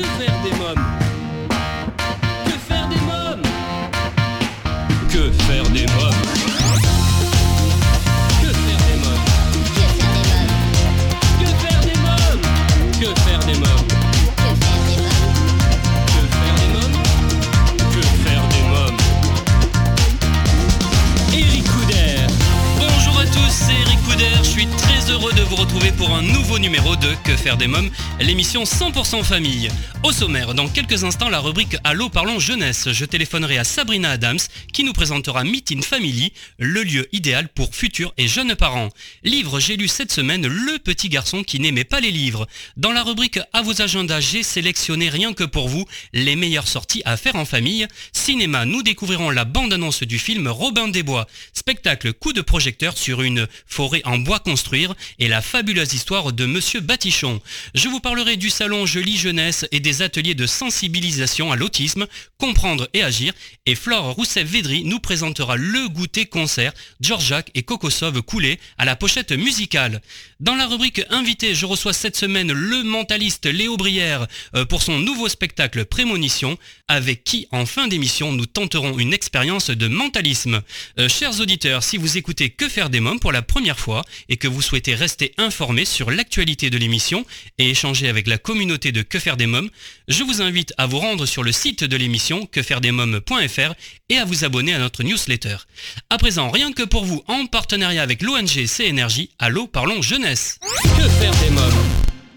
Que faire des mômes? Des mômes, l'émission 100% famille. Au sommaire, dans quelques instants, la rubrique Allô parlons jeunesse. Je téléphonerai à Sabrina Adams qui nous présentera Meet in Family, le lieu idéal pour futurs et jeunes parents. Livre, j'ai lu cette semaine Le petit garçon qui n'aimait pas les livres. Dans la rubrique À vos agendas, j'ai sélectionné rien que pour vous les meilleures sorties à faire en famille. Cinéma, nous découvrirons la bande-annonce du film Robin des Bois. Spectacle coup de projecteur sur une forêt en bois construire et la fabuleuse histoire de Monsieur Batichon. Je vous parlerai du salon Je lis jeunesse et des ateliers de sensibilisation à l'autisme, comprendre et agir. Et Flore Rousseff-Védry nous présentera le goûter concert Georgiac et Kokosov coulé à la pochette musicale. Dans la rubrique invité, je reçois cette semaine le mentaliste Léo Brière euh, pour son nouveau spectacle Prémonition, avec qui en fin d'émission nous tenterons une expérience de mentalisme. Euh, chers auditeurs, si vous écoutez Que faire des mômes pour la première fois et que vous souhaitez rester informé sur l'actualité de l'émission et échanger avec la communauté de Que faire des mômes, je vous invite à vous rendre sur le site de l'émission quefairedesmômes.fr et à vous abonner à notre newsletter. À présent, rien que pour vous, en partenariat avec l'ONG CNRJ, Allô Parlons Jeunesse. Que faire des mômes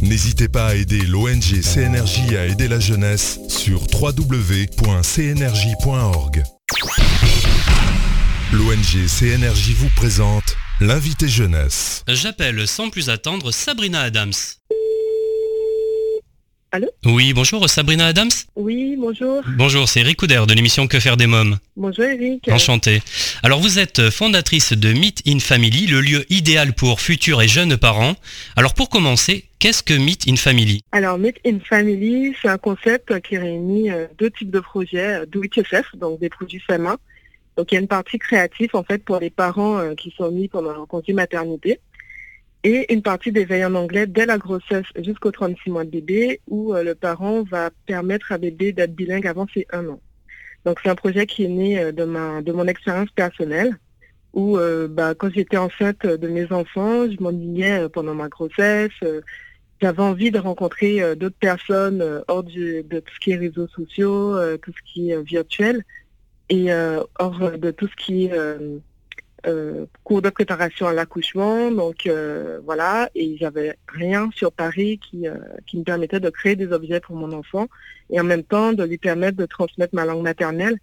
N'hésitez pas à aider l'ONG CNRJ à aider la jeunesse sur www.cnrj.org. L'ONG CNRJ vous présente l'invité jeunesse. J'appelle sans plus attendre Sabrina Adams. Allô Oui, bonjour Sabrina Adams. Oui, bonjour. Bonjour, c'est Eric Couder de l'émission Que faire des mômes. Bonjour Eric. Enchanté. Alors vous êtes fondatrice de Meet in Family, le lieu idéal pour futurs et jeunes parents. Alors pour commencer, qu'est-ce que Meet in Family? Alors, Meet in Family, c'est un concept qui réunit euh, deux types de projets, euh, do it yourself, donc des produits faits main. Donc, il y a une partie créative, en fait, pour les parents euh, qui sont mis pendant leur congé maternité. Et une partie d'éveil en anglais dès la grossesse jusqu'aux 36 mois de bébé, où euh, le parent va permettre à bébé d'être bilingue avant ses un an. Donc, c'est un projet qui est né euh, de, ma, de mon expérience personnelle, où euh, bah, quand j'étais enceinte de mes enfants, je m'ennuyais pendant ma grossesse. J'avais envie de rencontrer d'autres personnes hors du- de tout ce qui est réseaux sociaux, tout ce qui est virtuel, et hors de tout ce qui est euh, cours de préparation à l'accouchement. Donc euh, voilà, et j'avais rien sur Paris qui, euh, qui me permettait de créer des objets pour mon enfant et en même temps de lui permettre de transmettre ma langue maternelle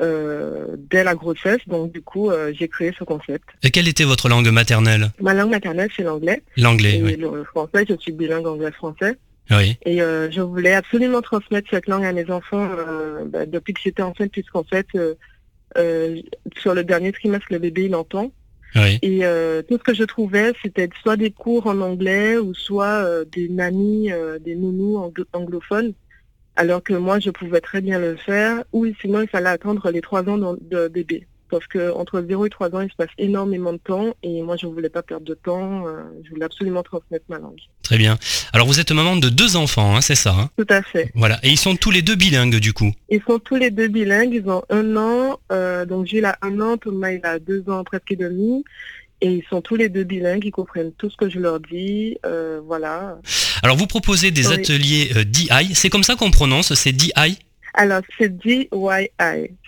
euh, dès la grossesse. Donc du coup, euh, j'ai créé ce concept. Et quelle était votre langue maternelle? Ma langue maternelle, c'est l'anglais. L'anglais, oui. le français, je suis bilingue anglais-français. Oui. Et euh, je voulais absolument transmettre cette langue à mes enfants euh, bah, depuis que j'étais enceinte, puisqu'en fait, sur le dernier trimestre, le bébé, il entend. Oui. Et euh, tout ce que je trouvais, c'était soit des cours en anglais ou soit euh, des nannies, euh, des nounous anglo- anglophones, alors que moi, je pouvais très bien le faire. Ou sinon, il fallait attendre les trois ans de, de bébé. Parce que entre 0 et 3 ans, il se passe énormément de temps et moi, je ne voulais pas perdre de temps. euh, je voulais absolument transmettre ma langue. Très bien. Alors vous êtes maman de deux enfants, hein, c'est ça hein Tout à fait. Voilà. Et ils sont tous les deux bilingues du coup. Ils sont tous les deux bilingues, ils ont un an, euh, donc Gilles a un an, Thomas il a deux ans presque et demi, et ils sont tous les deux bilingues, ils comprennent tout ce que je leur dis, euh, voilà. Alors vous proposez des Oui. ateliers euh, DI, c'est comme ça qu'on prononce, c'est DI Alors c'est DIY,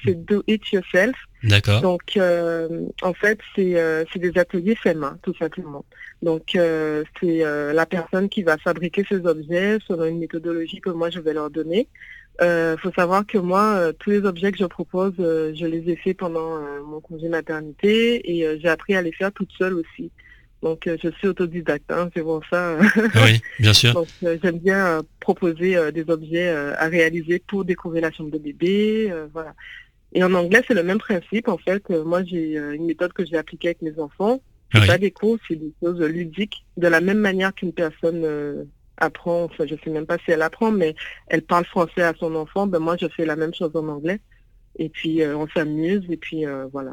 c'est Do It Yourself, D'accord. donc euh, en fait c'est euh, c'est des ateliers faits main, tout simplement. Donc euh, c'est euh, la personne qui va fabriquer ces objets selon une méthodologie que moi je vais leur donner. Il faut savoir que moi, euh, tous les objets que je propose, euh, je les ai faits pendant euh, mon congé maternité et euh, j'ai appris à les faire toute seule aussi. Donc euh, je suis autodidacte, hein, c'est pour ça. Oui, bien sûr. Donc euh, j'aime bien euh, proposer euh, des objets euh, à réaliser pour découvrir la chambre de bébé, euh, voilà. Et en anglais, c'est le même principe. En fait, moi, j'ai une méthode que j'ai appliquée avec mes enfants. C'est pas des cours, c'est des choses ludiques. De la même manière qu'une personne apprend, enfin, je sais même pas si elle apprend, mais elle parle français à son enfant, ben moi, je fais la même chose en anglais. Et puis, on s'amuse, et puis voilà.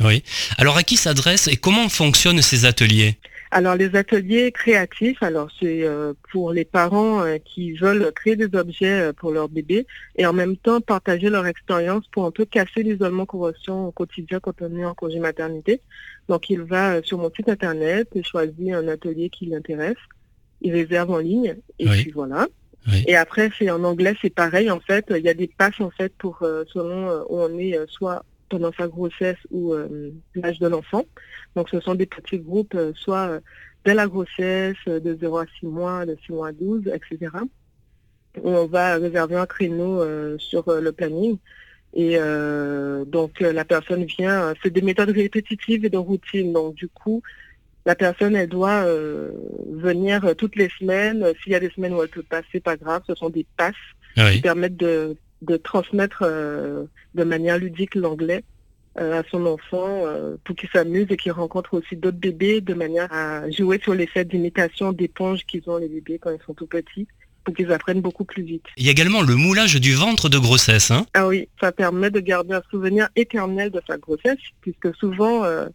Oui. Alors, à qui s'adresse et comment fonctionnent ces ateliers? Alors les ateliers créatifs, alors c'est euh, pour les parents euh, qui veulent créer des objets euh, pour leur bébé et en même temps partager leur expérience pour un peu casser l'isolement qu'on au quotidien quand on est en congé maternité. Donc il va sur mon site internet et choisit un atelier qui l'intéresse. Il réserve en ligne et puis voilà. Et après, c'est en anglais, c'est pareil. En fait, il y a des passes en fait pour selon où on est, soit pendant sa grossesse ou euh, l'âge de l'enfant. Donc ce sont des petits groupes, euh, soit euh, dès la grossesse, de 0 à 6 mois, de 6 mois à 12, etc. On va réserver un créneau sur le planning. Et donc la personne vient, c'est des méthodes répétitives et de routine. Donc du coup, la personne, elle doit venir toutes les semaines. S'il y a des semaines où elle peut passer, pas grave, ce sont des passes qui permettent de de transmettre euh, de manière ludique l'anglais euh, à son enfant euh, pour qu'il s'amuse et qu'il rencontre aussi d'autres bébés de manière à jouer sur l'effet d'imitation d'éponge qu'ils ont les bébés quand ils sont tout petits pour qu'ils apprennent beaucoup plus vite. Il y a également le moulage du ventre de grossesse. Hein ah oui, ça permet de garder un souvenir éternel de sa grossesse puisque souvent euh,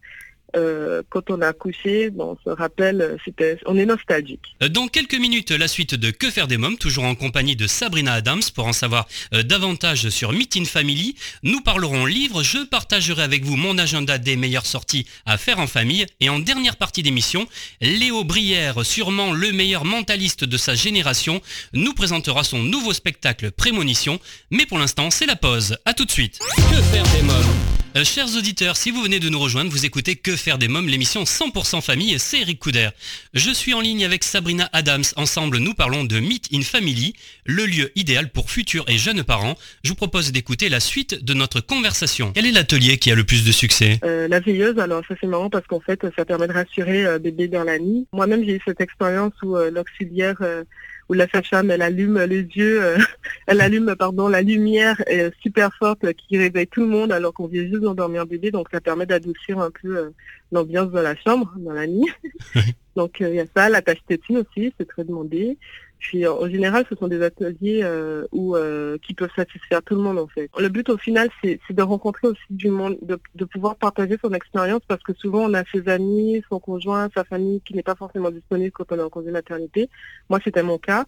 quand on a accouché, bon, on se rappelle, euh, c'était, on est nostalgique. Euh, dans quelques minutes, la suite de Que faire des mômes, toujours en compagnie de Sabrina Adams pour en savoir davantage sur Meet in Family. Nous parlerons livres, je partagerai avec vous mon agenda des meilleures sorties à faire en famille et en dernière partie d'émission, Léo Brière, sûrement le meilleur mentaliste de sa génération, nous présentera son nouveau spectacle Prémonition. Mais pour l'instant, c'est la pause. À tout de suite. Que faire des mômes? Euh, chers auditeurs, si vous venez de nous rejoindre, vous écoutez Que faire des mômes, l'émission 100% famille, c'est Eric Couder. Je suis en ligne avec Sabrina Adams. Ensemble, nous parlons de Meet in Family, le lieu idéal pour futurs et jeunes parents. Je vous propose d'écouter la suite de notre conversation. Quel est l'atelier qui a le plus de succès? Euh, La veilleuse, alors ça c'est marrant parce qu'en fait, ça permet de rassurer euh, bébé dans la nuit. Moi-même, j'ai eu cette expérience où l'auxiliaire où la sage-femme, elle allume les yeux, euh, elle allume, pardon, la lumière super forte qui réveille tout le monde alors qu'on vient juste d'endormir bébé. Donc, ça permet d'adoucir un peu euh, l'ambiance de la chambre dans la nuit. donc, euh, il y a ça, la tâche tétine aussi, c'est très demandé. Puis en général, ce sont des ateliers euh, où, euh, qui peuvent satisfaire tout le monde en fait. Le but au final, c'est de rencontrer aussi du monde, de, de pouvoir partager son expérience parce que souvent on a ses amis, son conjoint, sa famille qui n'est pas forcément disponible quand on est en congé maternité. Moi, c'était mon cas.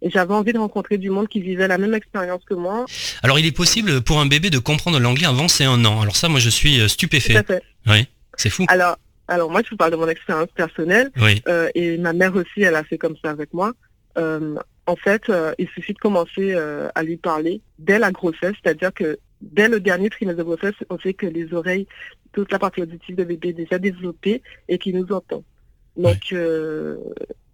Et j'avais envie de rencontrer du monde qui vivait la même expérience que moi. Alors, il est possible pour un bébé de comprendre l'anglais avant c'est un an. Alors ça, moi, je suis euh, stupéfait. Tout à fait. Oui, c'est fou. Alors, alors moi, je vous parle de mon expérience personnelle. Oui. Euh, et ma mère aussi, elle a fait comme ça avec moi. Euh, en fait, euh, il suffit de commencer euh, à lui parler dès la grossesse, c'est-à-dire que dès le dernier trimestre de grossesse, on sait que les oreilles, toute la partie auditive de bébé est déjà développée et qu'il nous entend. Donc,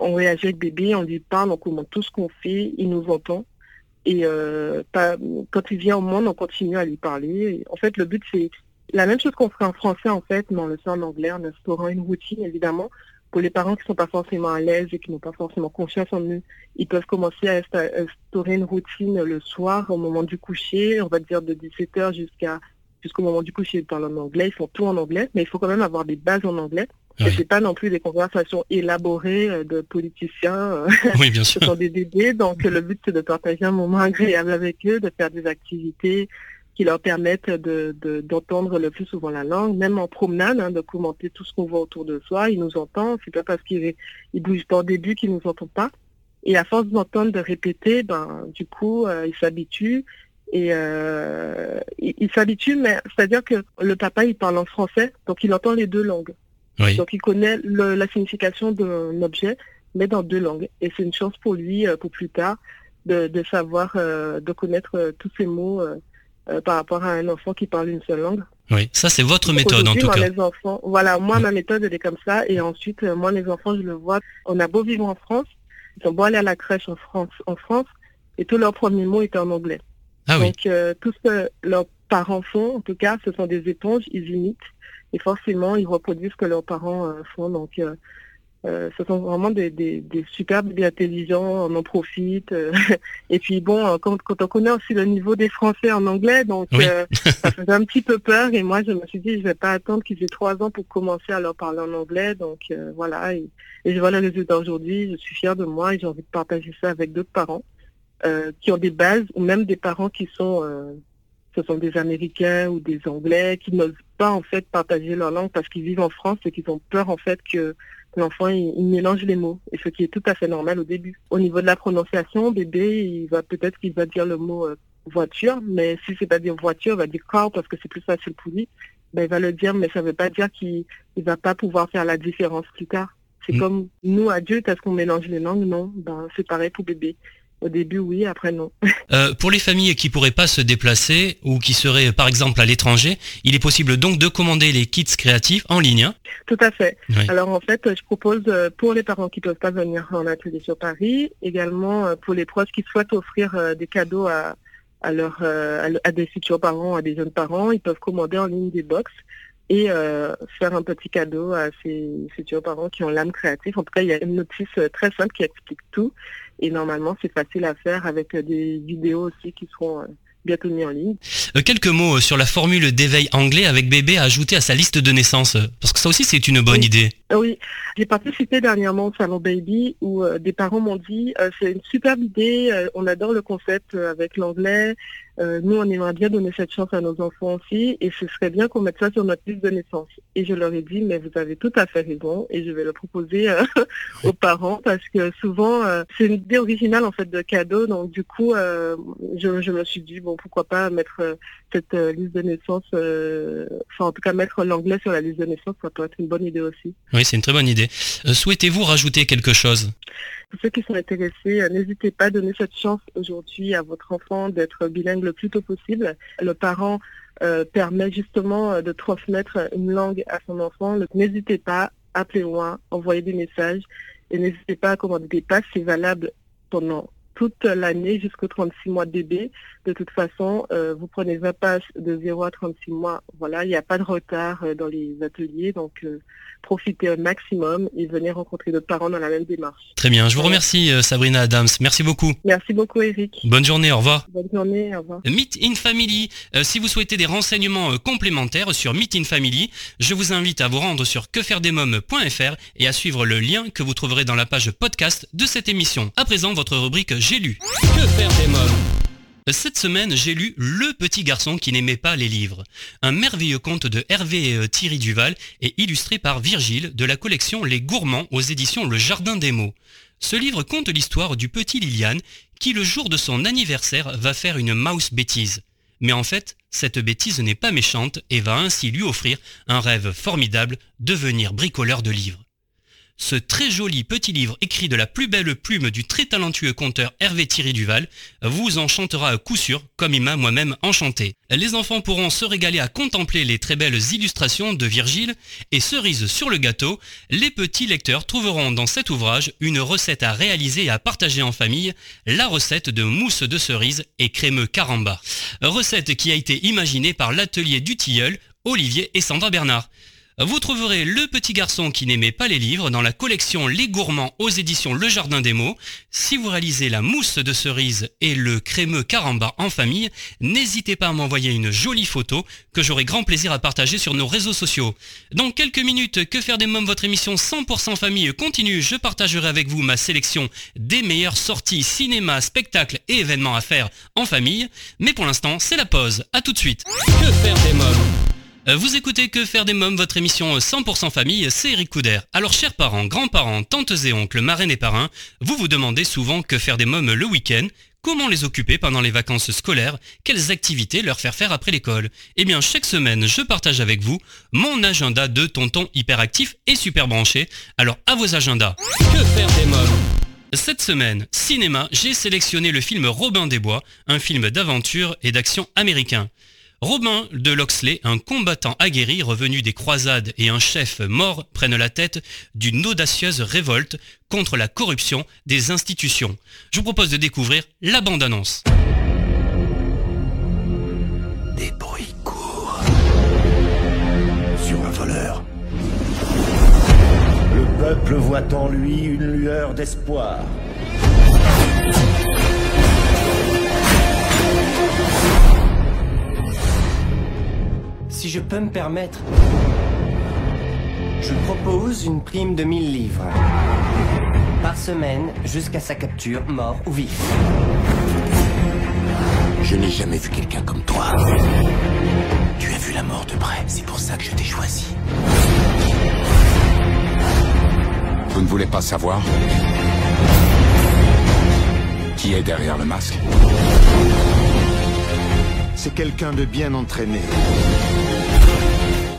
on réagit avec bébé, on lui parle, on commente tout ce qu'on fait, il nous entend. Et quand il vient au monde, on continue à lui parler. en fait, le but, c'est la même chose qu'on ferait en français, en fait, mais on le fait en anglais, en instaurant une routine, évidemment, pour les parents qui sont pas forcément à l'aise et qui n'ont pas forcément confiance en eux, ils peuvent commencer à instaurer une routine le soir au moment du coucher, on va dire de 17h jusqu'à jusqu'au moment du coucher, ils parlent en anglais, ils font tout en anglais, mais il faut quand même avoir des bases en anglais. Ce Et c'est pas non plus des conversations élaborées euh, de politiciens. Euh, oui, bien sûr. Ce sont des bébés, donc le but c'est de partager un moment agréable avec eux, de faire des activités, qui leur permettent d'entendre de, le plus souvent la langue, même en promenade, hein, de commenter tout ce qu'on voit autour de soi. Ils nous entendent, c'est pas parce qu'ils il bougent pas au début qu'ils nous entendent pas. Et à force d'entendre, de répéter, ben du coup, euh, ils s'habituent. Et euh, ils s'habituent, mais c'est-à-dire que le papa, il parle en français, donc il entend les deux langues. Donc il connaît la signification d'un objet, mais dans deux langues. Et c'est une chance pour lui, euh, pour plus tard, de, de savoir, euh, de connaître tous ces mots euh, par rapport à un enfant qui parle une seule langue. Oui, ça c'est votre méthode en tout cas. Les enfants, voilà, moi ma méthode elle est comme ça et ensuite euh, moi les enfants je le vois, on a beau vivre en France, ils ont beau aller à la crèche en France, en France et tous leurs premiers mots étaient en anglais. Ah Donc euh, tout ce que leurs parents font, en tout cas, ce sont des éponges, ils imitent et forcément ils reproduisent ce que leurs parents font. Donc Euh, ce sont vraiment des, des, des super bébés intelligents, on en profite. euh, et puis bon, quand, quand on connaît aussi le niveau des Français en anglais, donc Oui. euh, ça faisait un petit peu peur. Et moi, je me suis dit, je vais pas attendre qu'ils aient trois ans pour commencer à leur parler en anglais. Donc euh, voilà, et, et je vois le résultat aujourd'hui. Je suis fière de moi et j'ai envie de partager ça avec d'autres parents euh, qui ont des bases ou même des parents qui sont euh, ce sont des Américains ou des Anglais qui n'osent pas en fait partager leur langue parce qu'ils vivent en France et qu'ils ont peur en fait que l'enfant il, il mélange les mots et ce qui est tout à fait normal au début. Au niveau de la prononciation, bébé il va peut-être qu'il va dire le mot euh, voiture, mais si c'est pas dire voiture, il va dire car parce que c'est plus facile pour lui. Ben, il va le dire, mais ça veut pas dire qu'il il va pas pouvoir faire la différence plus tard. C'est Mm. comme nous adultes, est-ce qu'on mélange les langues? Non, ben c'est pareil pour bébé. Au début oui, après non. Euh, pour les familles qui pourraient pas se déplacer ou qui seraient par exemple à l'étranger, il est possible donc de commander les kits créatifs en ligne. hein. Tout à fait. Oui. Alors en fait, je propose euh, pour les parents qui peuvent pas venir en atelier sur Paris, également euh, pour les proches qui souhaitent offrir des cadeaux à à, leur, à des futurs parents, à des jeunes parents, ils peuvent commander en ligne des box et euh, faire un petit cadeau à ces futurs parents qui ont l'âme créative. En tout cas, il y a une notice très simple qui explique tout et normalement c'est facile à faire avec euh, des vidéos aussi qui seront euh, bientôt mises en ligne. Euh, quelques mots sur la formule d'éveil anglais avec bébé à ajouter à sa liste de naissance, parce que ça aussi c'est une bonne Oui. idée. Oui, j'ai participé dernièrement au salon Baby où euh, des parents m'ont dit euh, c'est une superbe idée, on adore le concept avec l'anglais, euh, nous on aimerait bien donner cette chance à nos enfants aussi et ce serait bien qu'on mette ça sur notre liste de naissance. Et je leur ai dit mais vous avez tout à fait raison et je vais le proposer euh, aux parents parce que souvent euh, c'est une idée originale en fait de cadeau donc du coup je, me suis dit bon pourquoi pas mettre cette liste de naissance, enfin en tout cas mettre l'anglais sur la liste de naissance ça peut être une bonne idée aussi. Oui, c'est une très bonne idée. Souhaitez-vous rajouter quelque chose? Pour ceux qui sont intéressés, euh, n'hésitez pas à donner cette chance aujourd'hui à votre enfant d'être bilingue le plus tôt possible. Le parent euh, permet justement euh, de transmettre une langue à son enfant. N'hésitez pas, appelez-moi, envoyez des messages et n'hésitez pas à commander des passes. C'est valable pendant toute l'année jusqu'aux 36 mois de bébé. De toute façon, euh, vous prenez 20 passes de 0 à 36 mois. Voilà, il n'y a pas de retard euh, dans les ateliers, donc euh, profitez un maximum et venez rencontrer d'autres parents dans la même démarche. Très bien, je vous remercie euh, Sabrina Adams. Merci beaucoup. Merci beaucoup Eric. Bonne journée, au revoir. Bonne journée, au revoir. Meet in Family. Euh, si vous souhaitez des renseignements euh, complémentaires sur Meet in Family, je vous invite à vous rendre sur quefairedesmoms.fr et à suivre le lien que vous trouverez dans la page podcast de cette émission. À présent, votre rubrique J'ai lu. Que faire des mômes? Cette semaine, j'ai lu Le petit garçon qui n'aimait pas les livres, un merveilleux conte de Hervé euh, Thierry Duval et illustré par Virgile de la collection Les Gourmands aux éditions Le Jardin des Mots. Ce livre conte l'histoire du petit Liliane qui, le jour de son anniversaire, va faire une mouse bêtise. Mais en fait, cette bêtise n'est pas méchante et va ainsi lui offrir un rêve formidable, devenir bricoleur de livres. Ce très joli petit livre écrit de la plus belle plume du très talentueux conteur Hervé Thierry Duval vous enchantera à coup sûr, comme il m'a moi-même enchanté. Les enfants pourront se régaler à contempler les très belles illustrations de Virgile et cerise sur le gâteau, les petits lecteurs trouveront dans cet ouvrage une recette à réaliser et à partager en famille, la recette de mousse de cerise et crémeux caramba. Recette qui a été imaginée par l'atelier du tilleul, Olivier et Sandra Bernard. Vous trouverez Le Petit Garçon qui n'aimait pas les livres dans la collection Les Gourmands aux éditions Le Jardin des Mots. Si vous réalisez la mousse de cerise et le crémeux caramba en famille, n'hésitez pas à m'envoyer une jolie photo que j'aurai grand plaisir à partager sur nos réseaux sociaux. Dans quelques minutes, Que faire des mômes, votre émission 100% famille continue. Je partagerai avec vous ma sélection des meilleures sorties cinéma, spectacles et événements à faire en famille. Mais pour l'instant, c'est la pause. À tout de suite. Que faire des mômes? Vous écoutez Que faire des mômes, votre émission 100% famille, c'est Eric Couder. Alors chers parents, grands-parents, tantes et oncles, marraines et parrains, vous vous demandez souvent que faire des mômes le week-end, comment les occuper pendant les vacances scolaires, quelles activités leur faire faire après l'école. Eh bien chaque semaine, je partage avec vous mon agenda de tonton hyperactif et super branché. Alors à vos agendas. Que faire des mômes? Cette semaine, cinéma, j'ai sélectionné le film Robin des Bois, un film d'aventure et d'action américain. Robin de Loxley, un combattant aguerri revenu des croisades et un chef mort prennent la tête d'une audacieuse révolte contre la corruption des institutions. Je vous propose de découvrir la bande-annonce. Des bruits courts. Sur un voleur. Le peuple voit en lui une lueur d'espoir. Si je peux me permettre, je propose une prime de 1000 livres. Par semaine, jusqu'à sa capture, mort ou vif. Je n'ai jamais vu quelqu'un comme toi. Tu as vu la mort de près, c'est pour ça que je t'ai choisi. Vous ne voulez pas savoir qui est derrière le masque? C'est quelqu'un de bien entraîné.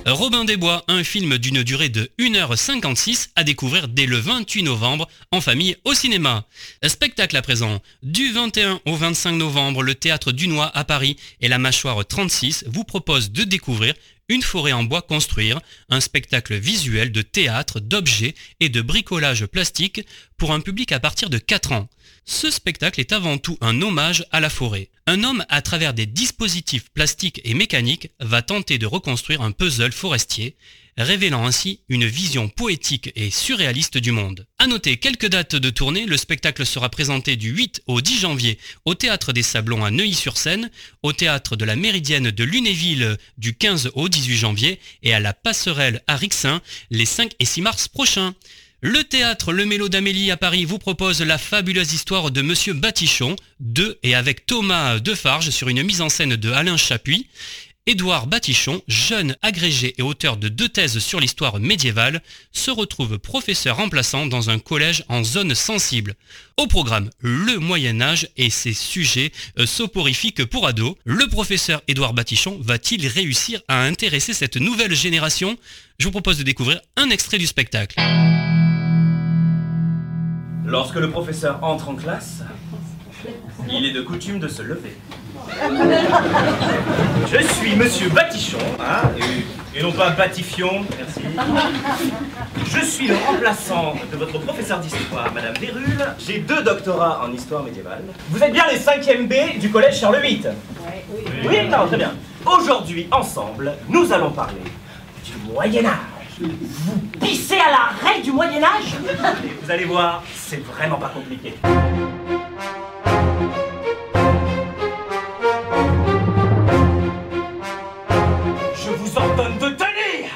Robin des Bois, un film d'une durée de 1h56 à découvrir dès le 28 novembre en famille au cinéma. Spectacle à présent. Du 21 au 25 novembre, le théâtre Dunois à Paris et la mâchoire 36 vous proposent de découvrir une forêt en bois construire, un spectacle visuel de théâtre, d'objets et de bricolage plastique pour un public à partir de 4 ans. Ce spectacle est avant tout un hommage à la forêt. Un homme, à travers des dispositifs plastiques et mécaniques, va tenter de reconstruire un puzzle forestier, révélant ainsi une vision poétique et surréaliste du monde. À noter quelques dates de tournée, le spectacle sera présenté du 8 au 10 janvier au Théâtre des Sablons à Neuilly-sur-Seine, au Théâtre de la Méridienne de Lunéville du 15 au 18 janvier et à la Passerelle à Rixin les 5 et 6 mars prochains. Le théâtre Le Mélo d'Amélie à Paris vous propose la fabuleuse histoire de Monsieur Batichon, de et avec Thomas Defarge sur une mise en scène de Alain Chapuis. Édouard Batichon, jeune agrégé et auteur de deux thèses sur l'histoire médiévale, se retrouve professeur remplaçant dans un collège en zone sensible. Au programme, le Moyen Âge et ses sujets euh, soporifiques pour ados. Le professeur Édouard Batichon va-t-il réussir à intéresser cette nouvelle génération? Je vous propose de découvrir un extrait du spectacle. Lorsque le professeur entre en classe, il est de coutume de se lever. Je suis Monsieur Batichon, hein, et, et non pas Batifion, merci. Je suis le remplaçant de votre professeur d'histoire, Madame Vérule. J'ai deux doctorats en histoire médiévale. Vous êtes bien les 5e B du collège Charles VIII Oui, oui. non, très bien. Aujourd'hui, ensemble, nous allons parler du Moyen Âge. Vous pissez à la règle du Moyen-Âge vous allez voir, c'est vraiment pas compliqué. Je vous ordonne de tenir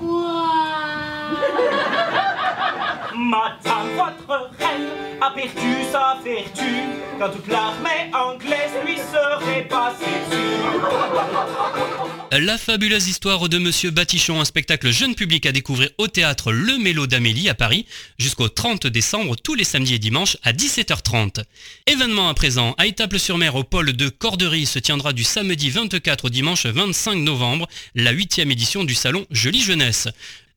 Madame, votre reine a perdu sa vertu quand toute l'armée anglaise lui serait passée dessus. La fabuleuse histoire de Monsieur Batichon, un spectacle jeune public à découvrir au théâtre Le Mélo d'Amélie à Paris jusqu'au 30 décembre tous les samedis et dimanches à 17h30. Événement à présent, à Étaples-sur-Mer au pôle de Corderie se tiendra du samedi 24 au dimanche 25 novembre la huitième édition du salon Jolie Jeunesse.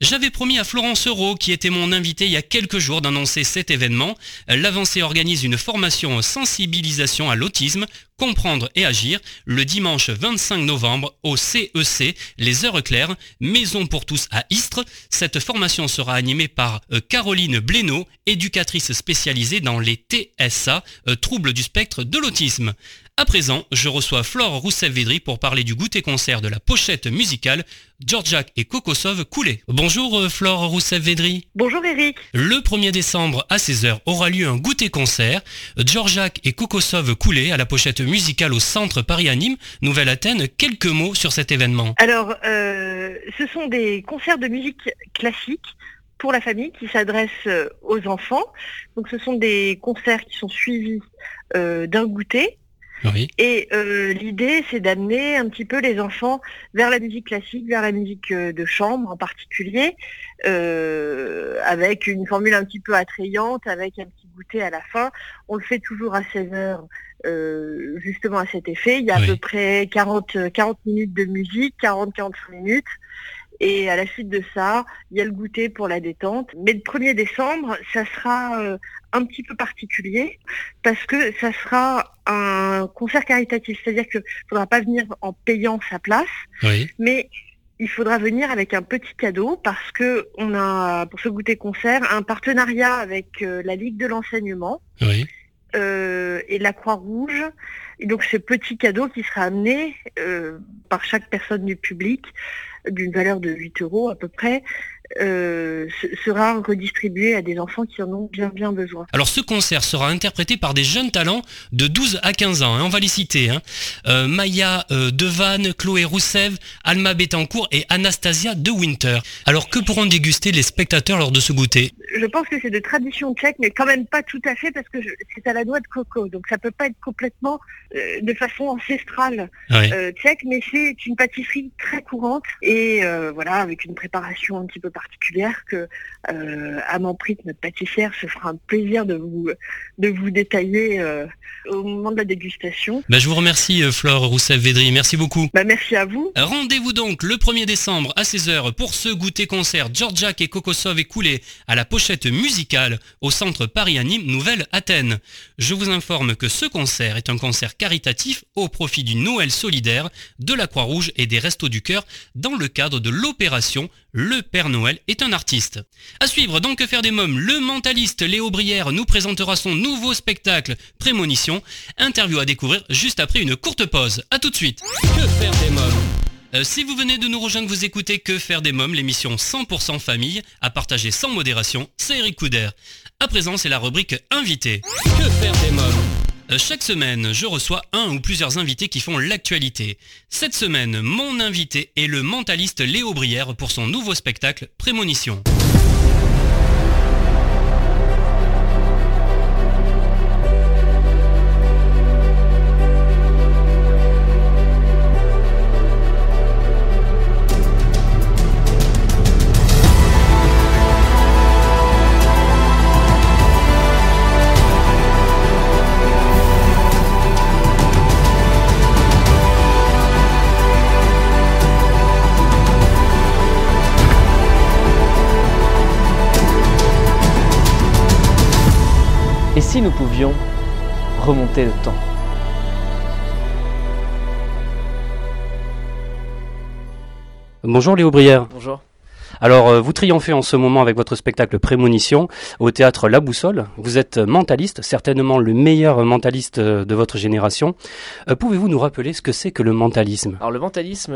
J'avais promis à Florence Euro, qui était mon invité il y a quelques jours, d'annoncer cet événement. L'avancée organise une formation sensibilisation à l'autisme, comprendre et agir, le dimanche 25 novembre au CEC, les heures claires, Maison pour tous à Istres. Cette formation sera animée par euh, Caroline Blénaud, éducatrice spécialisée dans les TSA, euh, troubles du spectre de l'autisme. À présent, je reçois Flore Rousseff-Védry pour parler du goûter concert de la pochette musicale Georgiak et Kokosov Coulé. Bonjour euh, Flore Rousseff-Védry. Bonjour Eric. Le 1er décembre à 16h aura lieu un goûter concert Georgiak et Kokosov Coulé à la pochette musicale au centre Paris-Anime, Nouvelle-Athènes. Quelques mots sur cet événement. Alors, euh, ce sont des concerts de musique classique pour la famille qui s'adressent euh, aux enfants. Donc, ce sont des concerts qui sont suivis euh, d'un goûter Oui. Et euh, l'idée, c'est d'amener un petit peu les enfants vers la musique classique, vers la musique euh, de chambre en particulier, euh, avec une formule un petit peu attrayante, avec un petit goûter à la fin. On le fait toujours à 16 heures, euh, justement à cet effet. Il y a à peu près 40, euh, 40 minutes de musique, 40-45 minutes. Et à la suite de ça, il y a le goûter pour la détente. Mais le 1er décembre, ça sera euh, un petit peu particulier parce que ça sera un concert caritatif. C'est-à-dire qu'il ne faudra pas venir en payant sa place, Oui. mais il faudra venir avec un petit cadeau parce que on a, pour ce goûter concert, un partenariat avec euh, la Ligue de l'enseignement Oui. euh, et la Croix-Rouge. Et donc ce petit cadeau qui sera amené euh, par chaque personne du public d'une valeur de 8 euros à peu près, sera redistribué à des enfants qui en ont bien bien besoin. Alors ce concert sera interprété par des jeunes talents de 12 à 15 ans, hein, on va les citer. Hein. Euh, Maya euh, Devanne, Chloé Roussev, Alma Betancourt et Anastasia De Winter. Alors que pourront déguster les spectateurs lors de ce goûter? Je pense que c'est de tradition tchèque, mais quand même pas tout à fait parce que c'est à la noix de coco, donc ça peut pas être complètement de façon ancestrale tchèque, mais c'est une pâtisserie très courante et voilà avec une préparation un petit peu particulière que euh, Amand notre pâtissière, se fera un plaisir de vous, de vous détailler euh, au moment de la dégustation. Bah, je vous remercie euh, Flore Rousseff-Védry, merci beaucoup. Bah, merci à vous. Rendez-vous donc le 1er décembre à 16h pour ce goûter concert Georgiak et Kokosov écoulé à la pochette musicale au centre Paris-Anime Nouvelle-Athènes. Je vous informe que ce concert est un concert caritatif au profit du Noël solidaire, de la Croix-Rouge et des Restos du Cœur dans le cadre de l'opération Le Père Noël est un artiste. À suivre donc Que faire des mômes, le mentaliste Léo Brière nous présentera son nouveau spectacle Prémonition, interview à découvrir juste après une courte pause. A tout de suite. Que faire des mômes? Euh, si vous venez de nous rejoindre, vous écoutez Que faire des mômes, l'émission 100% famille, à partager sans modération, c'est Eric Couder. À présent, c'est la rubrique Invité. Que faire des mômes? Chaque semaine, je reçois un ou plusieurs invités qui font l'actualité. Cette semaine, mon invité est le mentaliste Léo Brière pour son nouveau spectacle Prémonition. Si nous pouvions remonter le temps Bonjour Léo Brière. Bonjour. Alors, euh, vous triomphez en ce moment avec votre spectacle Prémonition au théâtre La Boussole. Vous êtes mentaliste, certainement le meilleur mentaliste euh, de votre génération. Euh, pouvez-vous nous rappeler ce que c'est que le mentalisme? Alors, le mentalisme,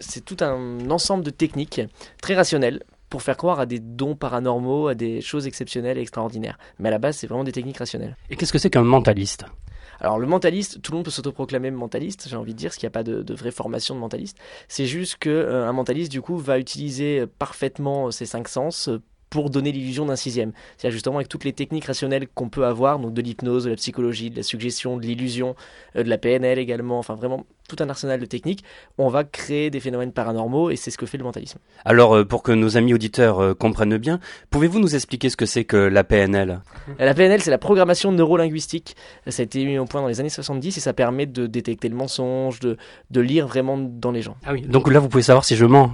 c'est tout un ensemble de techniques très rationnelles pour faire croire à des dons paranormaux, à des choses exceptionnelles et extraordinaires. Mais à la base, c'est vraiment des techniques rationnelles. Et qu'est-ce que c'est qu'un mentaliste? Alors le mentaliste, tout le monde peut s'autoproclamer mentaliste, j'ai envie de dire, parce qu'il n'y a pas de, vraie formation de mentaliste. C'est juste qu'un euh, mentaliste, du coup, va utiliser parfaitement ses cinq sens pour donner l'illusion d'un sixième. C'est-à-dire justement avec toutes les techniques rationnelles qu'on peut avoir, donc de l'hypnose, de la psychologie, de la suggestion, de l'illusion, euh, de la PNL également, enfin vraiment tout un arsenal de techniques, on va créer des phénomènes paranormaux et c'est ce que fait le mentalisme. Alors, euh, pour que nos amis auditeurs euh, comprennent bien, pouvez-vous nous expliquer ce que c'est que la PNL La PNL, c'est la programmation neurolinguistique. Ça a été mis au point dans les années 70 et ça permet de détecter le mensonge, de, de lire vraiment dans les gens. Ah oui, donc là, vous pouvez savoir si je mens.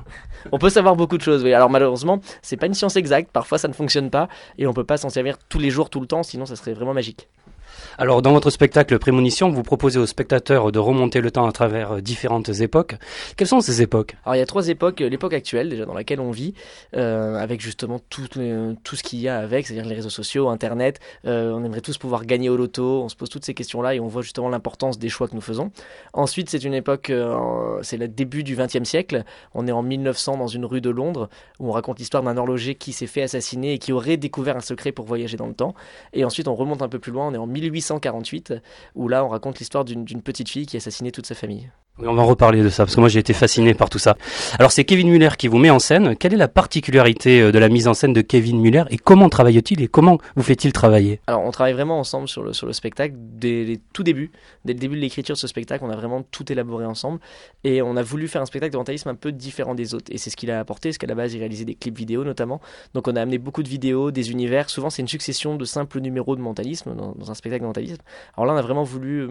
on peut savoir beaucoup de choses, oui. Alors malheureusement, c'est pas une science exacte, parfois ça ne fonctionne pas et on peut pas s'en servir tous les jours, tout le temps, sinon ça serait vraiment magique. Alors, dans votre spectacle Prémonition, vous proposez aux spectateurs de remonter le temps à travers euh, différentes époques. Quelles sont ces époques? Alors, il y a trois époques. L'époque actuelle, déjà dans laquelle on vit, euh, avec justement tout, tout ce qu'il y a avec, c'est-à-dire les réseaux sociaux, Internet. Euh, on aimerait tous pouvoir gagner au loto. On se pose toutes ces questions-là et on voit justement l'importance des choix que nous faisons. Ensuite, c'est une époque, c'est le début du XXe siècle. On est en 1900 dans une rue de Londres où on raconte l'histoire d'un horloger qui s'est fait assassiner et qui aurait découvert un secret pour voyager dans le temps. Et ensuite, on remonte un peu plus loin. On est en 1848, où là on raconte l'histoire d'une petite fille qui a assassiné toute sa famille. On va en reparler de ça, parce que moi j'ai été fasciné par tout ça. Alors c'est Kevin Muller qui vous met en scène. Quelle est la particularité euh, de la mise en scène de Kevin Muller et comment travaille-t-il et comment vous fait-il travailler? Alors on travaille vraiment ensemble sur le, sur le spectacle dès les tout début, dès le début de l'écriture de ce spectacle, on a vraiment tout élaboré ensemble et on a voulu faire un spectacle de mentalisme un peu différent des autres. Et c'est ce qu'il a apporté, parce qu'à la base il réalisait des clips vidéo notamment. Donc on a amené beaucoup de vidéos, des univers. Souvent c'est une succession de simples numéros de mentalisme dans, dans un spectacle de mentalisme. Alors là on a vraiment voulu euh,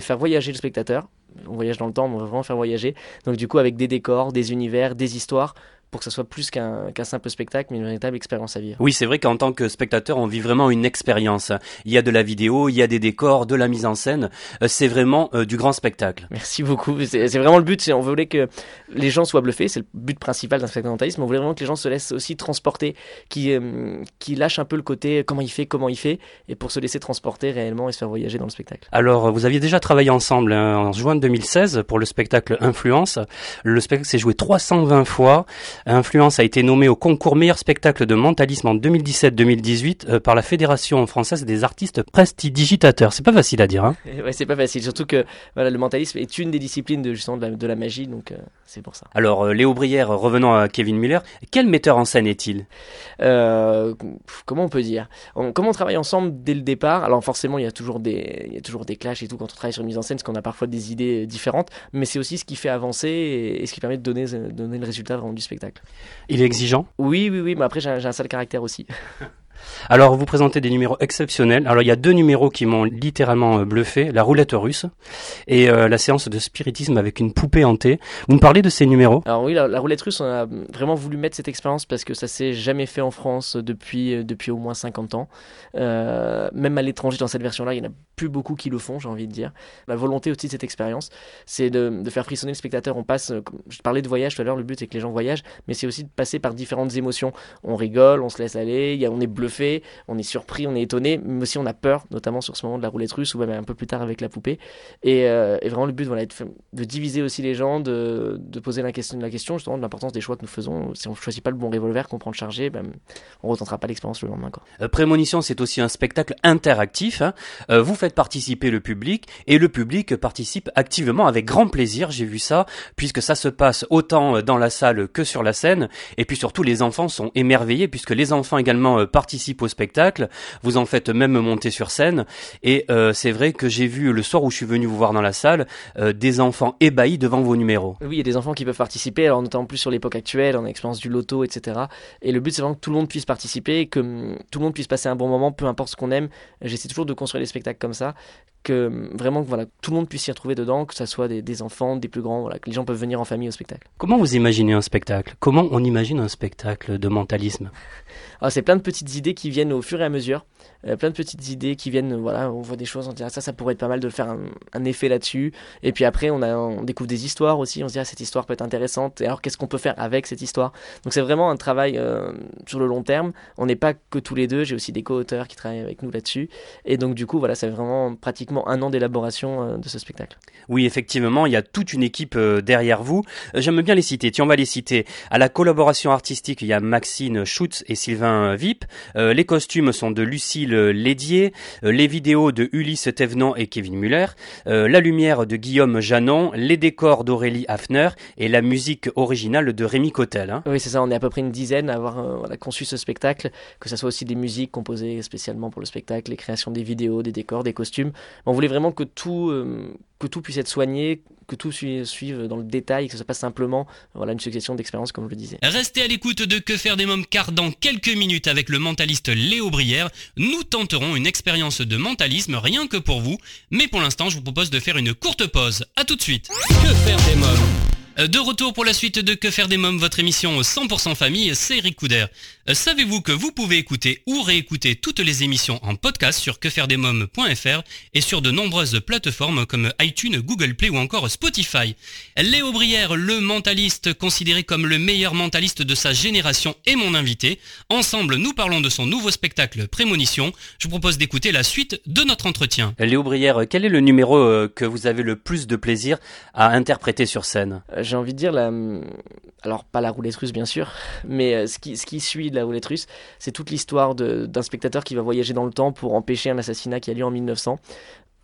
faire voyager le spectateur on voyage dans le temps, mais on veut vraiment faire voyager. Donc du coup, avec des décors, des univers, des histoires, pour que ce soit plus qu'un simple spectacle, mais une véritable expérience à vivre. Oui, c'est vrai qu'en tant que spectateur, on vit vraiment une expérience. Il y a de la vidéo, il y a des décors, de la mise en scène. Euh, c'est vraiment euh, du grand spectacle. Merci beaucoup. C'est vraiment le but. On voulait que les gens soient bluffés. C'est le but principal d'un spectacle mentalisme. On voulait vraiment que les gens se laissent aussi transporter, qui, euh, qui lâchent un peu le côté comment il fait, comment il fait, et pour se laisser transporter réellement et se faire voyager dans le spectacle. Alors, vous aviez déjà travaillé ensemble hein, en juin 2016 pour le spectacle Influence. Le spectacle s'est joué 320 fois. Influence a été nommé au concours meilleur spectacle de mentalisme en 2017-2018 euh, par la Fédération française des artistes prestidigitateurs. C'est pas facile à dire. Hein ouais, c'est pas facile. Surtout que voilà, le mentalisme est une des disciplines de, justement de la, magie, donc euh, c'est pour ça. Alors, euh, Léo Brière, revenons à Kevin Muller, quel metteur en scène est-il? Comment on peut dire? Comment on travaille ensemble dès le départ? Alors forcément, il y a toujours des, il y a toujours des clashs et tout quand on travaille sur une mise en scène, parce qu'on a parfois des idées différentes, mais c'est aussi ce qui fait avancer et, ce qui permet de donner, donner le résultat vraiment du spectacle. Il est exigeant? Oui, oui, oui, mais après j'ai un, un sale caractère aussi. Alors, vous présentez des numéros exceptionnels. Alors, il y a deux numéros qui m'ont littéralement euh, bluffé la roulette russe et euh, la séance de spiritisme avec une poupée hantée. Vous me parlez de ces numéros? Alors oui, la, roulette russe, on a vraiment voulu mettre cette expérience parce que ça s'est jamais fait en France depuis euh, depuis au moins 50 ans. même à l'étranger, dans cette version-là, il y en a plus beaucoup qui le font, j'ai envie de dire. La volonté aussi de cette expérience, c'est de, faire frissonner le spectateur. On passe, je parlais de voyage tout à l'heure, le but c'est que les gens voyagent, mais c'est aussi de passer par différentes émotions. On rigole, on se laisse aller, on est bluffé on est surpris, on est étonné, mais aussi on a peur, notamment sur ce moment de la roulette russe ou même un peu plus tard avec la poupée. Et, euh, vraiment le but, voilà, de diviser aussi les gens, de, poser la question, la question justement de l'importance des choix que nous faisons. Si on choisit pas le bon revolver qu'on prend de charger, ben, on retentera pas l'expérience le lendemain. Quoi. Euh, Prémonition, c'est aussi un spectacle interactif. Hein. Euh, vous faites participer le public et le public participe activement avec grand plaisir. J'ai vu ça puisque ça se passe autant dans la salle que sur la scène. Et puis surtout, les enfants sont émerveillés puisque les enfants également participent au spectacle. Vous en faites même monter sur scène. Et euh, c'est vrai que j'ai vu le soir où je suis venu vous voir dans la salle euh, des enfants ébahis devant vos numéros. Oui, il y a des enfants qui peuvent participer. Alors notamment plus sur l'époque actuelle, en expérience du loto, etc. Et le but c'est vraiment que tout le monde puisse participer, que hum, tout le monde puisse passer un bon moment, peu importe ce qu'on aime. J'essaie toujours de construire des spectacles comme ça, que hum, vraiment que voilà tout le monde puisse s'y retrouver dedans, que ce soit des, enfants, des plus grands, voilà, que les gens peuvent venir en famille au spectacle. Comment vous imaginez un spectacle? Comment on imagine un spectacle de mentalisme? Ah, c'est plein de petites idées qui viennent au fur et à mesure. Euh, plein de petites idées qui viennent, voilà, on voit des choses, on dit ah, ça, ça pourrait être pas mal de faire un, effet là-dessus. Et puis après, on, a, découvre des histoires aussi, on se dit ah, cette histoire peut être intéressante. Et alors, qu'est-ce qu'on peut faire avec cette histoire? Donc, c'est vraiment un travail euh, sur le long terme. On n'est pas que tous les deux, j'ai aussi des co-auteurs qui travaillent avec nous là-dessus. Et donc, du coup, voilà, c'est vraiment pratiquement un an d'élaboration euh, de ce spectacle. Oui, effectivement, il y a toute une équipe derrière vous. J'aime bien les citer. Tiens, on va les citer. À la collaboration artistique, il y a Maxine Schutz et Sylvain Vip. les costumes sont de Lucille Lédier, euh, les vidéos de Ulysse Thévenant et Kevin Muller, euh, la lumière de Guillaume Janon, les décors d'Aurélie Hafner et la musique originale de Rémi Cotel. Hein. Oui, c'est ça, on est à peu près une dizaine à avoir euh, conçu ce spectacle, que ce soit aussi des musiques composées spécialement pour le spectacle, les créations des vidéos, des décors, des costumes. On voulait vraiment que tout, que tout puisse être soigné, que tout suive dans le détail, que ce soit pas simplement voilà, une succession d'expériences comme je le disais. Restez à l'écoute de Que faire des mômes car dans quelques minutes avec le mentaliste Léo Brière, nous tenterons une expérience de mentalisme rien que pour vous, mais pour l'instant je vous propose de faire une courte pause. A tout de suite. Que faire des mômes de retour pour la suite de Que faire des mômes, votre émission 100% famille, c'est Eric Couder. Euh, savez-vous que vous pouvez écouter ou réécouter toutes les émissions en podcast sur quefairedesmômes.fr et sur de nombreuses plateformes comme iTunes, Google Play ou encore Spotify? Léo Brière, le mentaliste considéré comme le meilleur mentaliste de sa génération est mon invité. Ensemble, nous parlons de son nouveau spectacle Prémonition. Je vous propose d'écouter la suite de notre entretien. Léo Brière, quel est le numéro euh, que vous avez le plus de plaisir à interpréter sur scène? J'ai envie de dire, la... alors pas la roulette russe bien sûr, mais euh, qui, ce qui suit de la roulette russe, c'est toute l'histoire d'un spectateur qui va voyager dans le temps pour empêcher un assassinat qui a lieu en 1900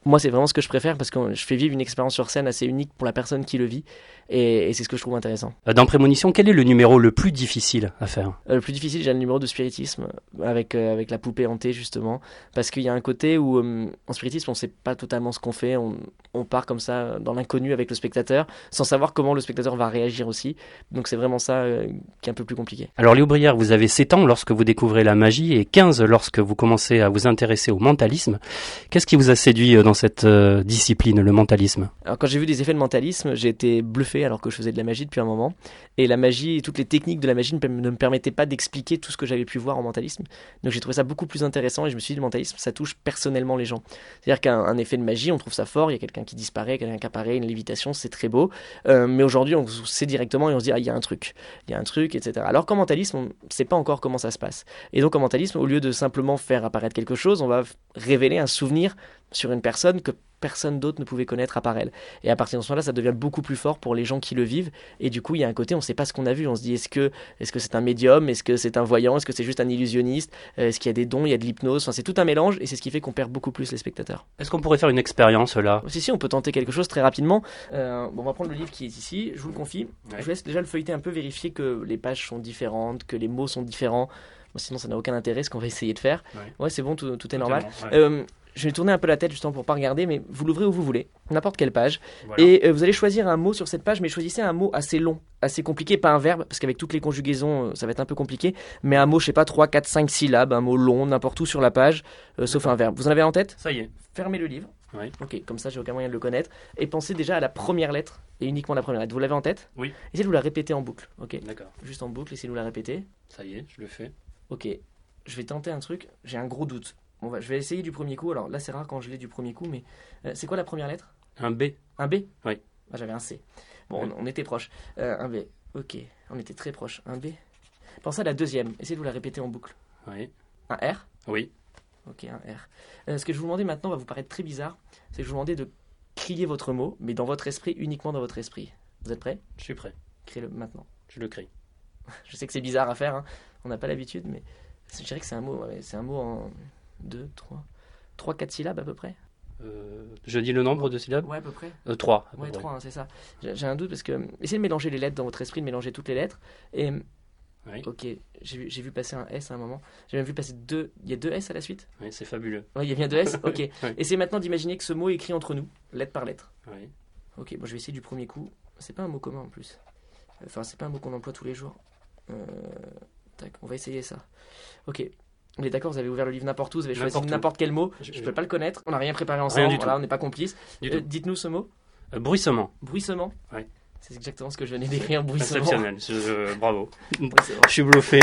moi, c'est vraiment ce que je préfère parce que je fais vivre une expérience sur scène assez unique pour la personne qui le vit et, c'est ce que je trouve intéressant. Euh, dans Prémonition, quel est le numéro le plus difficile à faire? Euh, Le plus difficile, j'ai le numéro de spiritisme avec, euh, avec la poupée hantée justement parce qu'il y a un côté où en spiritisme, on ne sait pas totalement ce qu'on fait, on, on, part comme ça dans l'inconnu avec le spectateur sans savoir comment le spectateur va réagir aussi. Donc c'est vraiment ça qui est un peu plus compliqué. Alors Léo Brière, vous avez 7 ans lorsque vous découvrez la magie et 15 lorsque vous commencez à vous intéresser au mentalisme. Qu'est-ce qui vous a séduit dans cette euh, discipline, le mentalisme? Alors quand j'ai vu des effets de mentalisme, j'ai été bluffé alors que je faisais de la magie depuis un moment. Et la magie et toutes les techniques de la magie ne me permettaient pas d'expliquer tout ce que j'avais pu voir en mentalisme. Donc j'ai trouvé ça beaucoup plus intéressant et je me suis dit le mentalisme, ça touche personnellement les gens. C'est-à-dire qu'un effet de magie, on trouve ça fort, il y a quelqu'un qui disparaît, quelqu'un qui apparaît, une lévitation, c'est très beau. Euh, mais aujourd'hui, on sait directement et on se dit, ah, il y a un truc, il y a un truc, etc. Alors qu'en mentalisme, on ne sait pas encore comment ça se passe. Et donc en mentalisme, au lieu de simplement faire apparaître quelque chose, on va révéler un souvenir sur une personne que personne d'autre ne pouvait connaître à part elle. Et à partir de ce moment-là, ça devient beaucoup plus fort pour les gens qui le vivent. Et du coup, il y a un côté, on sait pas ce qu'on a vu. On se dit, est-ce que est-ce que c'est un médium? Est-ce que c'est un voyant? Est-ce que c'est juste un illusionniste? Euh, Est-ce qu'il y a des dons? Il y a de l'hypnose? Enfin, c'est tout un mélange et c'est ce qui fait qu'on perd beaucoup plus les spectateurs. Est-ce qu'on pourrait faire une expérience là? Si, si, on peut tenter quelque chose très rapidement. Euh, bon, on va prendre le livre qui est ici. Je vous le confie. Ouais. Je vous laisse déjà le feuilleter un peu, vérifier que les pages sont différentes, que les mots sont différents. Sinon, ça n'a aucun intérêt ce qu'on va essayer de faire. Ouais. Ouais, c'est bon, tout, tout est normal. ouais. Euh, je vais tourner un peu la tête justement pour pas regarder, mais vous l'ouvrez où vous voulez, n'importe quelle page. Voilà. Et euh, vous allez choisir un mot sur cette page, mais choisissez un mot assez long, assez compliqué, pas un verbe, parce qu'avec toutes les conjugaisons, euh, ça va être un peu compliqué. Mais un mot, je sais pas, 3, 4, 5 syllabes, un mot long, n'importe où sur la page, euh, sauf un verbe. Vous en avez en tête? Ça y est. Fermez le livre. Oui. Ok, comme ça, j'ai aucun moyen de le connaître. Et pensez déjà à la première lettre, et uniquement la première lettre. Vous l'avez en tête? Oui. Essayez de vous la répéter en boucle. Ok? D'accord. Juste en boucle, essayez de vous la répéter. Ça y est, je le fais. Ok, je vais tenter un truc, j'ai un gros doute. On va, je vais essayer du premier coup. Alors là, c'est rare quand je l'ai du premier coup, mais euh, c'est quoi la première lettre? Un B. Un B? Oui. Ah, J'avais un C. Bon, on, on était proche. Euh, un B. Ok, on était très proche. Un B? Pensez à la deuxième. Essayez de vous la répéter en boucle. Oui. Un R? Oui. Ok, un R. Euh, ce que je vous demandais maintenant va vous paraître très bizarre. C'est que je vous demandais de crier votre mot, mais dans votre esprit, uniquement dans votre esprit. Vous êtes prêts? Je suis prêt. Criez-le maintenant. Je le crie. Je sais que c'est bizarre à faire, hein. on n'a pas l'habitude, mais je dirais que c'est un mot, ouais, c'est un mot en 2, 3, 3, 4 syllabes à peu près. Euh, je dis le nombre de syllabes Ouais, à peu près. Euh, Trois. à peu Ouais, près. 3, c'est ça. J'ai un doute parce que. Essayez de mélanger les lettres dans votre esprit, de mélanger toutes les lettres. Et. Oui. Ok, j'ai vu, passer un S à un moment. J'ai même vu passer deux. Il y a deux S à la suite? Oui, c'est fabuleux. Ouais, il y a bien deux S? Ok. Oui. Essayez maintenant d'imaginer que ce mot est écrit entre nous, lettre par lettre. Oui. Ok, bon, je vais essayer du premier coup. C'est pas un mot commun en plus. Enfin, c'est pas un mot qu'on emploie tous les jours. Euh, Tac, on va essayer ça. Ok. On est d'accord, vous avez ouvert le livre n'importe où, vous avez choisi N'importe quel mot. Je- Je peux pas le connaître, on n'a rien préparé ensemble, du voilà, tout. on n'est pas complices. Euh. Dites-nous ce mot. Euh, bruissement. Bruissement Ouais. C'est exactement ce que je venais d'écrire, bruissement. Exceptionnel. Je- je- bravo. Je suis bluffé.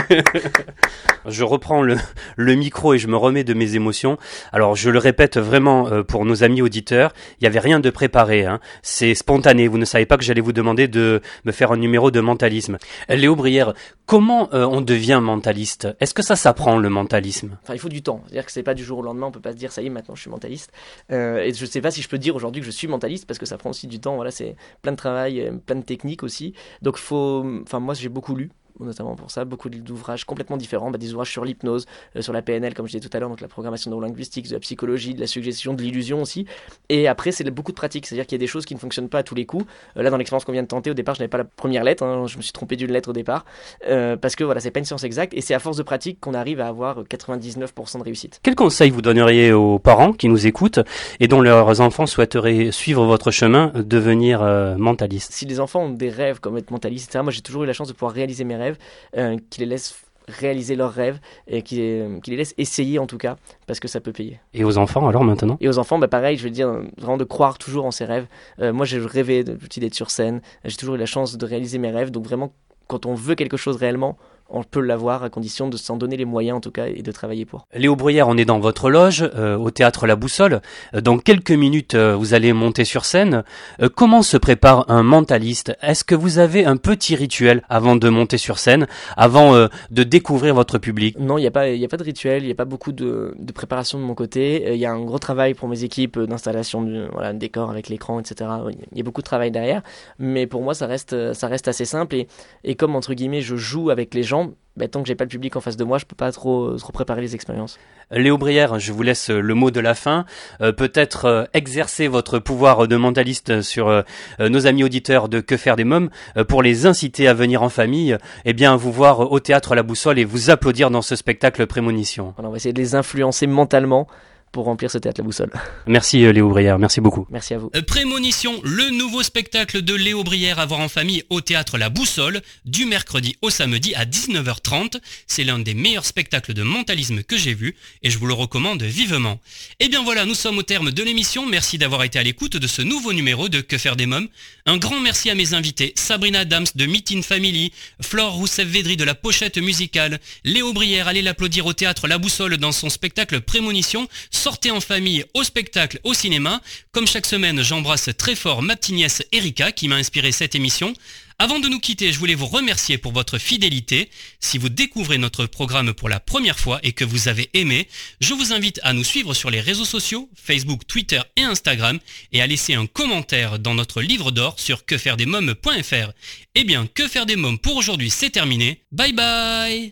je reprends le, le micro et je me remets de mes émotions. Alors, je le répète vraiment euh, pour nos amis auditeurs, il n'y avait rien de préparé. Hein. C'est spontané. Vous ne savez pas que j'allais vous demander de me faire un numéro de mentalisme. Euh, Léo Brière, comment euh, on devient mentaliste? Est-ce que ça s'apprend le mentalisme? Enfin, il faut du temps. C'est-à-dire que c'est pas du jour au lendemain, on peut pas se dire ça y est, maintenant je suis mentaliste. Euh, et je sais pas si je peux dire aujourd'hui que je suis mentaliste parce que ça prend aussi du temps. Voilà, c'est plein de travail, euh, plein de aussi. Donc, faut. Enfin, moi, j'ai beaucoup lu notamment pour ça, beaucoup d'ouvrages complètement différents, bah, des ouvrages sur l'hypnose, euh, sur la PNL, comme je disais tout à l'heure, donc la programmation neurolinguistique, de la psychologie, de la suggestion, de l'illusion aussi. Et après, c'est beaucoup de pratique, c'est-à-dire qu'il y a des choses qui ne fonctionnent pas à tous les coups. Euh, là, dans l'expérience qu'on vient de tenter, au départ, je n'avais pas la première lettre, hein, je me suis trompé d'une lettre au départ, euh, parce que voilà, c'est pas une science exacte, et c'est à force de pratique qu'on arrive à avoir 99% de réussite. Quel conseil vous donneriez aux parents qui nous écoutent et dont leurs enfants souhaiteraient suivre votre chemin, devenir mentaliste? Si les enfants ont des rêves comme être mentaliste, etc., moi j'ai toujours eu la chance de pouvoir réaliser mes rêves, euh, qui les laissent réaliser leurs rêves et qui, euh, qui les laissent essayer en tout cas, parce que ça peut payer. Et aux enfants alors maintenant? Et aux enfants, bah pareil, je veux dire, vraiment de croire toujours en ses rêves. Euh, moi j'ai rêvé d'être sur scène, j'ai toujours eu la chance de réaliser mes rêves, donc vraiment quand on veut quelque chose réellement, on peut l'avoir à condition de s'en donner les moyens en tout cas et de travailler pour. Léo Bruyère, on est dans votre loge, euh, au théâtre La Boussole. Euh, Dans quelques minutes, euh, vous allez monter sur scène. Euh, comment se prépare un mentaliste? Est-ce que vous avez un petit rituel avant de monter sur scène, avant de découvrir votre public? Non, il n'y a, pas- il y a pas de rituel, il n'y a pas beaucoup de, de préparation de mon côté. Il y a un gros travail pour mes équipes d'installation voilà, de décor avec l'écran, etc. Il y a beaucoup de travail derrière. Mais pour moi, ça reste, ça reste assez simple. Et, et comme, entre guillemets, je joue avec les gens, bah, tant que j'ai pas le public en face de moi, je peux pas trop, trop préparer les expériences. Léo Brière, je vous laisse euh, le mot de la fin. Euh, Peut-être euh, exercer votre pouvoir de mentaliste sur euh, euh, nos amis auditeurs de Que faire des mômes euh, pour les inciter à venir en famille, eh bien vous voir euh, au théâtre La Boussole et vous applaudir dans ce spectacle Prémonition. Voilà, on va essayer de les influencer mentalement pour remplir ce théâtre La Boussole. Merci euh, Léo Brière, merci beaucoup. Merci à vous. Euh, Prémonition, le nouveau spectacle de Léo Brière à voir en famille au théâtre La Boussole, du mercredi au samedi à 19h30. C'est l'un des meilleurs spectacles de mentalisme que j'ai vu et je vous le recommande vivement. Et bien voilà, nous sommes au terme de l'émission. Merci d'avoir été à l'écoute de ce nouveau numéro de Que faire des mômes. Un grand merci à mes invités, Sabrina Dams de Meet in Family, Flore Rousseff-Védry de la pochette musicale, Léo Brière, allez l'applaudir au théâtre La Boussole dans son spectacle Prémonition. Sortez en famille, au spectacle, au cinéma. Comme chaque semaine, j'embrasse très fort ma petite nièce Erika qui m'a inspiré cette émission. Avant de nous quitter, je voulais vous remercier pour votre fidélité. Si vous découvrez notre programme pour la première fois et que vous avez aimé, je vous invite à nous suivre sur les réseaux sociaux, Facebook, Twitter et Instagram, et à laisser un commentaire dans notre livre d'or sur quefairedesmoms.fr. Eh bien, que faire des mômes pour aujourd'hui, c'est terminé. Bye bye